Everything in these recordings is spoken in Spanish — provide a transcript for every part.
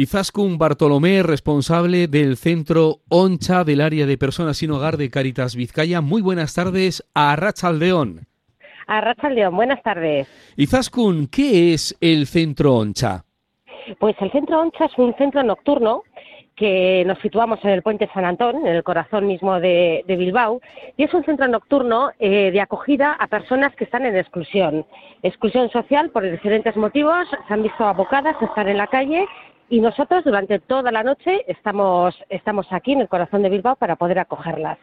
Izaskun Bartolomé, responsable del centro ONCHA del área de personas sin hogar de Caritas Vizcaya. Muy buenas tardes a Rachaldeón. A Rachaldeón, buenas tardes. Izaskun, ¿qué es el centro ONCHA? Pues el centro ONCHA es un centro nocturno que nos situamos en el puente San Antón, en el corazón mismo de, Bilbao, y es un centro nocturno eh, de acogida a personas que están en exclusión. Exclusión social por diferentes motivos, se han visto abocadas a estar en la calle y nosotros durante toda la noche estamos, estamos aquí en el corazón de Bilbao para poder acogerlas.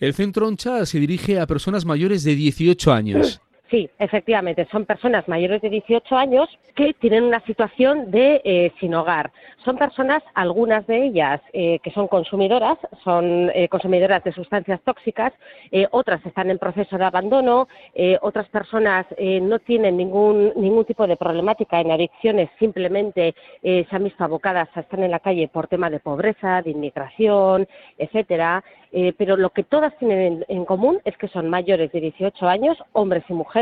El Centro Oncha se dirige a personas mayores de 18 años. Sí, efectivamente, son personas mayores de 18 años que tienen una situación de eh, sin hogar. Son personas, algunas de ellas, eh, que son consumidoras, son eh, consumidoras de sustancias tóxicas, otras están en proceso de abandono, otras personas no tienen ningún, ningún tipo de problemática en adicciones, simplemente se han visto abocadas a estar en la calle por tema de pobreza, de inmigración, etcétera. pero lo que todas tienen en común es que son mayores de 18 años, hombres y mujeres,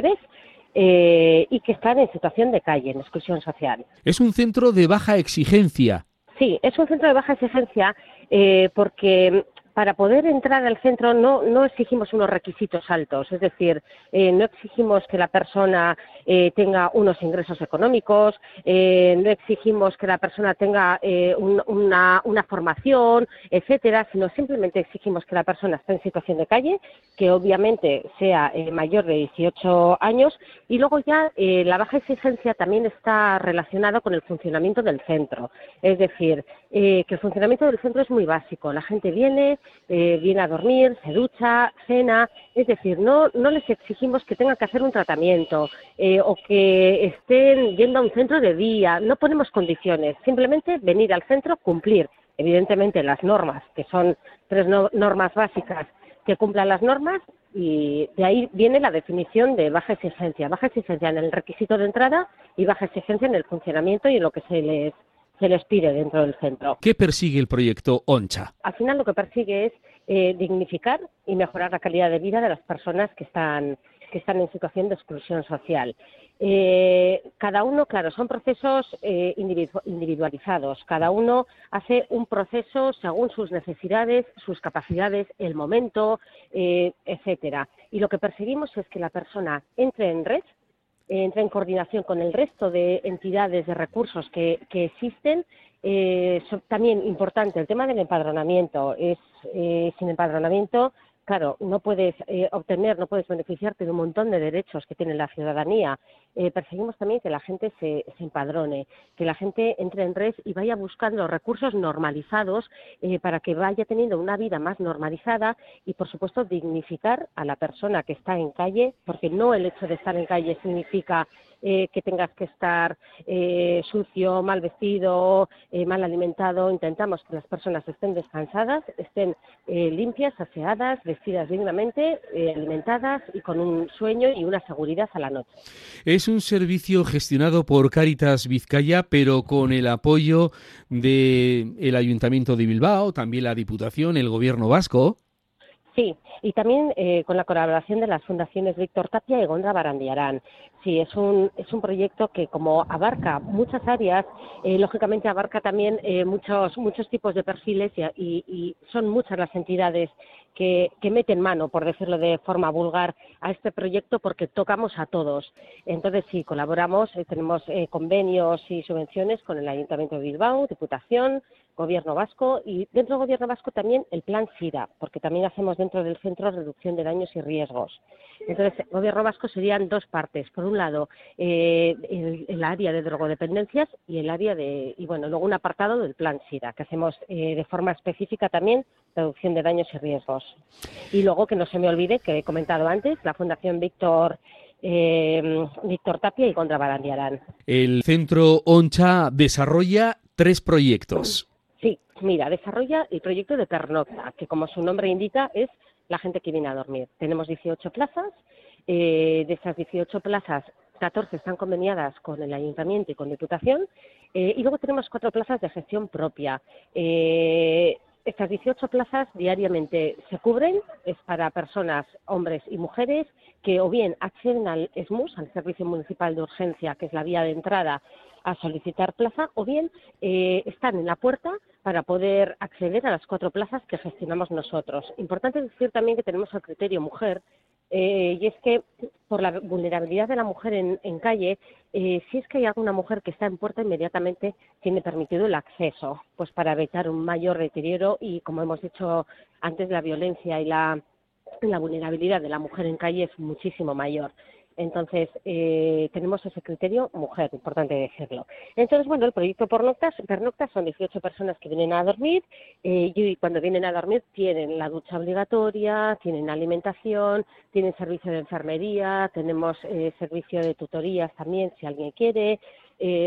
eh, y que están en situación de calle, en exclusión social. Es un centro de baja exigencia. Sí, es un centro de baja exigencia eh, porque para poder entrar al centro no, no exigimos unos requisitos altos, es decir, eh, no exigimos que la persona eh, tenga unos ingresos económicos, eh, no exigimos que la persona tenga una, una, formación, etcétera, sino simplemente exigimos que la persona esté en situación de calle, que obviamente sea mayor de 18 años, y luego ya la baja exigencia también está relacionada con el funcionamiento del centro, es decir, que el funcionamiento del centro es muy básico, la gente viene, eh, viene a dormir, se ducha, cena, es decir, no, no les exigimos que tengan que hacer un tratamiento eh, o que estén yendo a un centro de día, no ponemos condiciones, simplemente venir al centro, cumplir, evidentemente, las normas, que son tres normas básicas que cumplan las normas y de ahí viene la definición de baja exigencia. Baja exigencia en el requisito de entrada y baja exigencia en el funcionamiento y en lo que se les se les pide dentro del centro. ¿Qué persigue el proyecto ONCHA? Al final lo que persigue es eh, dignificar y mejorar la calidad de vida de las personas que están que están en situación de exclusión social. Eh, cada uno, claro, son procesos eh, individualizados. Cada uno hace un proceso según sus necesidades, sus capacidades, el momento, etcétera. Y lo que perseguimos es que la persona entre en red entra en coordinación con el resto de entidades de recursos que, existen. Eh, también importante el tema del empadronamiento. Es eh, sin empadronamiento claro, no puedes eh, obtener, no puedes beneficiarte de un montón de derechos que tiene la ciudadanía. Eh, perseguimos también que la gente se, empadrone, que la gente entre en red y vaya buscando recursos normalizados eh, para que vaya teniendo una vida más normalizada y, por supuesto, dignificar a la persona que está en calle, porque no el hecho de estar en calle significa que tengas que estar sucio, mal vestido, mal alimentado. Intentamos que las personas estén descansadas, estén limpias, aseadas, vestidas dignamente, eh, alimentadas y con un sueño y una seguridad a la noche. Es un servicio gestionado por Cáritas Vizcaya, pero con el apoyo del Ayuntamiento de Bilbao, también la Diputación, el Gobierno vasco. Sí, y también eh, con la colaboración de las fundaciones Víctor Tapia y Gondra Barandiarán. Sí, es un, es un proyecto que como abarca muchas áreas, eh, lógicamente abarca también eh, muchos, muchos tipos de perfiles y, y, son muchas las entidades que, que, meten mano, por decirlo de forma vulgar, a este proyecto porque tocamos a todos. Entonces, sí, colaboramos, tenemos convenios y subvenciones con el Ayuntamiento de Bilbao, Diputación, Gobierno Vasco y dentro del Gobierno Vasco también el Plan SIDA, porque también hacemos dentro del Centro Reducción de Daños y Riesgos. Entonces, el Gobierno Vasco serían dos partes. Por un lado, eh, el, área de drogodependencias y el área de, y bueno, luego un apartado del Plan SIDA, que hacemos eh, de forma específica también reducción de daños y riesgos. Y luego, que no se me olvide, que he comentado antes, la Fundación Víctor eh, Víctor Tapia y Contra Barandiarán. El Centro ONCHA desarrolla tres proyectos. Sí, mira, desarrolla el proyecto de pernocta, que como su nombre indica es la gente que viene a dormir. Tenemos 18 plazas, eh, de esas 18 plazas 14 están conveniadas con el ayuntamiento y con Diputación, eh, y luego tenemos cuatro plazas de gestión propia. Eh, estas 18 plazas diariamente se cubren, es para personas, hombres y mujeres, que o bien acceden al SMUS, al Servicio Municipal de Urgencia, que es la vía de entrada a solicitar plaza, o bien eh, están en la puerta para poder acceder a las cuatro plazas que gestionamos nosotros. Importante decir también que tenemos el criterio mujer, eh, y es que por la vulnerabilidad de la mujer en, calle, eh, si es que hay alguna mujer que está en puerta, inmediatamente tiene permitido el acceso, pues para evitar un mayor deterioro y, como hemos dicho antes, la violencia y la, la vulnerabilidad de la mujer en calle es muchísimo mayor. Entonces, eh, tenemos ese criterio mujer, importante decirlo. Entonces, bueno, el proyecto Pernoctas, Pernoctas son 18 personas que vienen a dormir eh, y cuando vienen a dormir tienen la ducha obligatoria, tienen alimentación, tienen servicio de enfermería, tenemos eh, servicio de tutorías también si alguien quiere,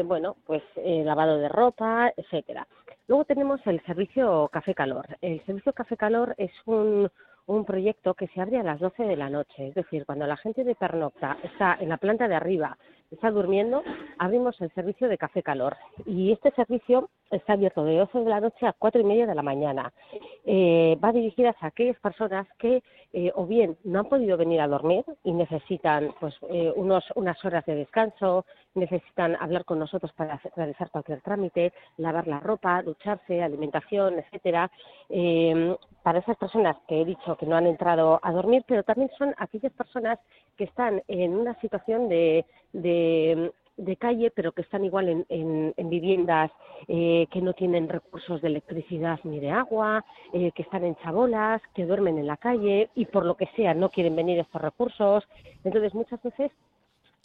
bueno, pues lavado de ropa, etcétera. Luego tenemos el servicio Café Calor. El servicio Café Calor es un un proyecto que se abre a las 12 de la noche, es decir, cuando la gente de Pernocta está en la planta de arriba, está durmiendo, abrimos el servicio de café calor. Y este servicio está abierto de 12 de la noche a 4 y media de la mañana. Eh, va dirigida a aquellas personas que eh, o bien no han podido venir a dormir y necesitan pues eh, unos, unas horas de descanso, necesitan hablar con nosotros para realizar cualquier trámite, lavar la ropa, ducharse, alimentación, etcétera. para esas personas que he dicho que no han entrado a dormir, pero también son aquellas personas que están en una situación de, de, calle, pero que están igual en, en, viviendas eh, que no tienen recursos de electricidad ni de agua, eh, que están en chabolas, que duermen en la calle y por lo que sea no quieren venir estos recursos. Entonces, muchas veces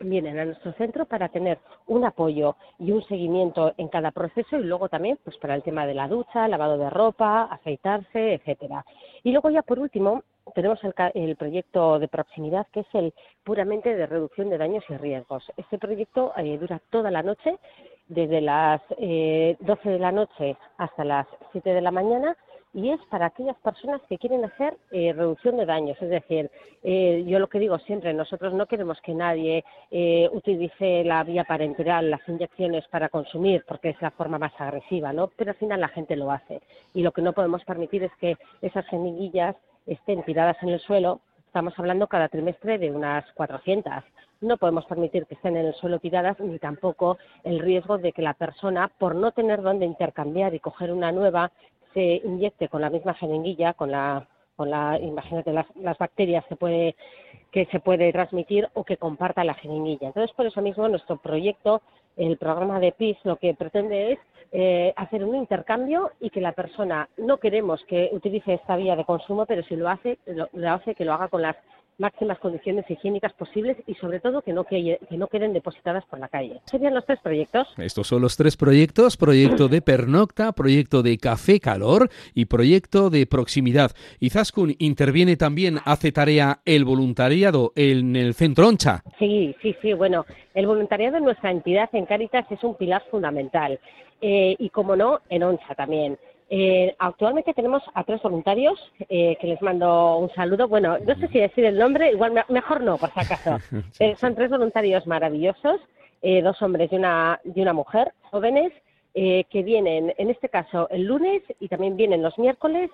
vienen a nuestro centro para tener un apoyo y un seguimiento en cada proceso y luego también pues para el tema de la ducha, lavado de ropa, afeitarse, etcétera. Y luego ya por último tenemos el, proyecto de proximidad, que es el puramente de reducción de daños y riesgos. Este proyecto eh, dura toda la noche, desde las eh, 12 de la noche hasta las 7 de la mañana, y es para aquellas personas que quieren hacer eh, reducción de daños. Es decir, eh, yo lo que digo siempre, nosotros no queremos que nadie utilice la vía parenteral, las inyecciones para consumir, porque es la forma más agresiva, ¿no? Pero al final la gente lo hace. Y lo que no podemos permitir es que esas semillas estén tiradas en el suelo, estamos hablando cada trimestre de unas 400. No podemos permitir que estén en el suelo tiradas ni tampoco el riesgo de que la persona, por no tener dónde intercambiar y coger una nueva, se inyecte con la misma jeringuilla, con la, con la imagínate las, bacterias que puede que se puede transmitir o que comparta la jeringuilla. Entonces, por eso mismo, nuestro proyecto, el programa de PIS, lo que pretende es eh, hacer un intercambio y que la persona no queremos que utilice esta vía de consumo, pero si lo hace, lo, hace que lo haga con las máximas condiciones higiénicas posibles y sobre todo que no, que, no queden depositadas por la calle. Serían los tres proyectos. Estos son los tres proyectos, proyecto de pernocta, proyecto de café calor y proyecto de proximidad. Y Zaskun interviene también, hace tarea el voluntariado en el centro Oncha. Sí, sí, sí, bueno, el voluntariado en nuestra entidad en Cáritas es un pilar fundamental eh, y como no, en Oncha también. Eh, actualmente tenemos a tres voluntarios eh, que les mando un saludo. Bueno, no sé si decir el nombre, igual mejor no, por si acaso. Eh, son tres voluntarios maravillosos, dos hombres y una, y una mujer, jóvenes, que vienen, en este caso, el lunes y también vienen los miércoles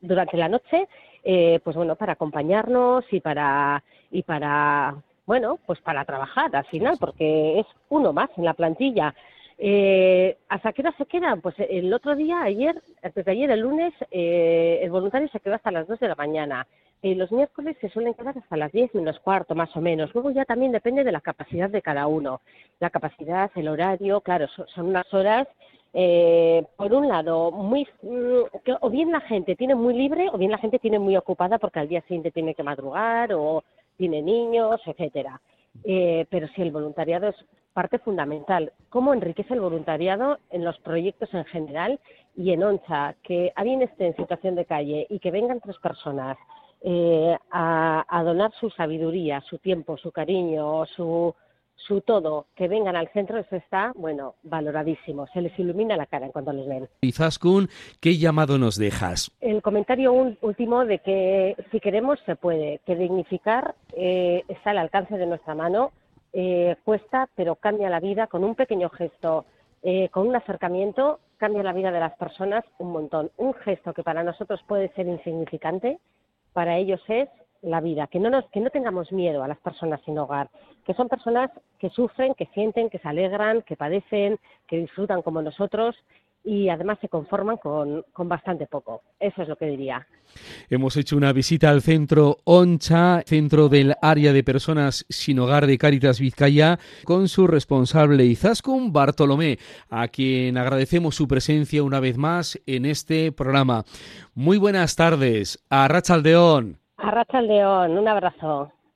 durante la noche, pues bueno, para acompañarnos y para, y para, bueno, pues para trabajar al final, porque es uno más en la plantilla. Eh, ¿Hasta qué hora se quedan? Pues el otro día, ayer, antes de ayer, el lunes, eh, el voluntario se quedó hasta las 2 de la mañana. Eh, los miércoles se suelen quedar hasta las 10 menos cuarto, más o menos. Luego ya también depende de la capacidad de cada uno. La capacidad, el horario, claro, son, unas horas, eh, por un lado, muy mm, o bien la gente tiene muy libre o bien la gente tiene muy ocupada porque al día siguiente tiene que madrugar o tiene niños, etcétera. Eh, pero sí, el voluntariado es parte fundamental. ¿Cómo enriquece el voluntariado en los proyectos en general y en ONCHA? Que alguien esté en situación de calle y que vengan tres personas eh, a, donar su sabiduría, su tiempo, su cariño, su, su todo, que vengan al centro, eso está, bueno, valoradísimo. Se les ilumina la cara en cuanto les ven. Y Zaskun, ¿qué llamado nos dejas? El comentario último de que si queremos se puede, que dignificar eh, está al alcance de nuestra mano eh, cuesta, pero cambia la vida con un pequeño gesto, eh, con un acercamiento, cambia la vida de las personas un montón. Un gesto que para nosotros puede ser insignificante, para ellos es la vida, que no, nos, que no tengamos miedo a las personas sin hogar, que son personas que sufren, que sienten, que se alegran, que padecen, que disfrutan como nosotros y además se conforman con, con, bastante poco. Eso es lo que diría. Hemos hecho una visita al centro Oncha, centro del área de personas sin hogar de Cáritas Vizcaya, con su responsable Izaskun Bartolomé, a quien agradecemos su presencia una vez más en este programa. Muy buenas tardes, a Rachaldeón. A Rachaldeón, un abrazo.